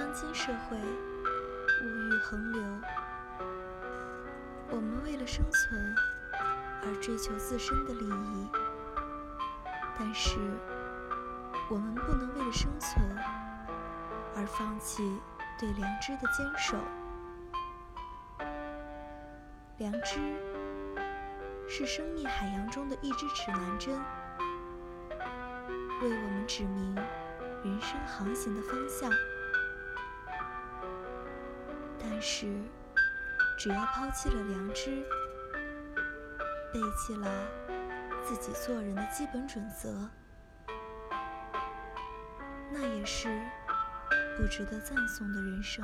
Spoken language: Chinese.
当今社会，物欲横流，我们为了生存而追求自身的利益，但是我们不能为了生存而放弃对良知的坚守。良知是生命海洋中的一支指南针，为我们指明人生航行的方向。但是，只要抛弃了良知，背弃了自己做人的基本准则，那也是不值得赞颂的人生。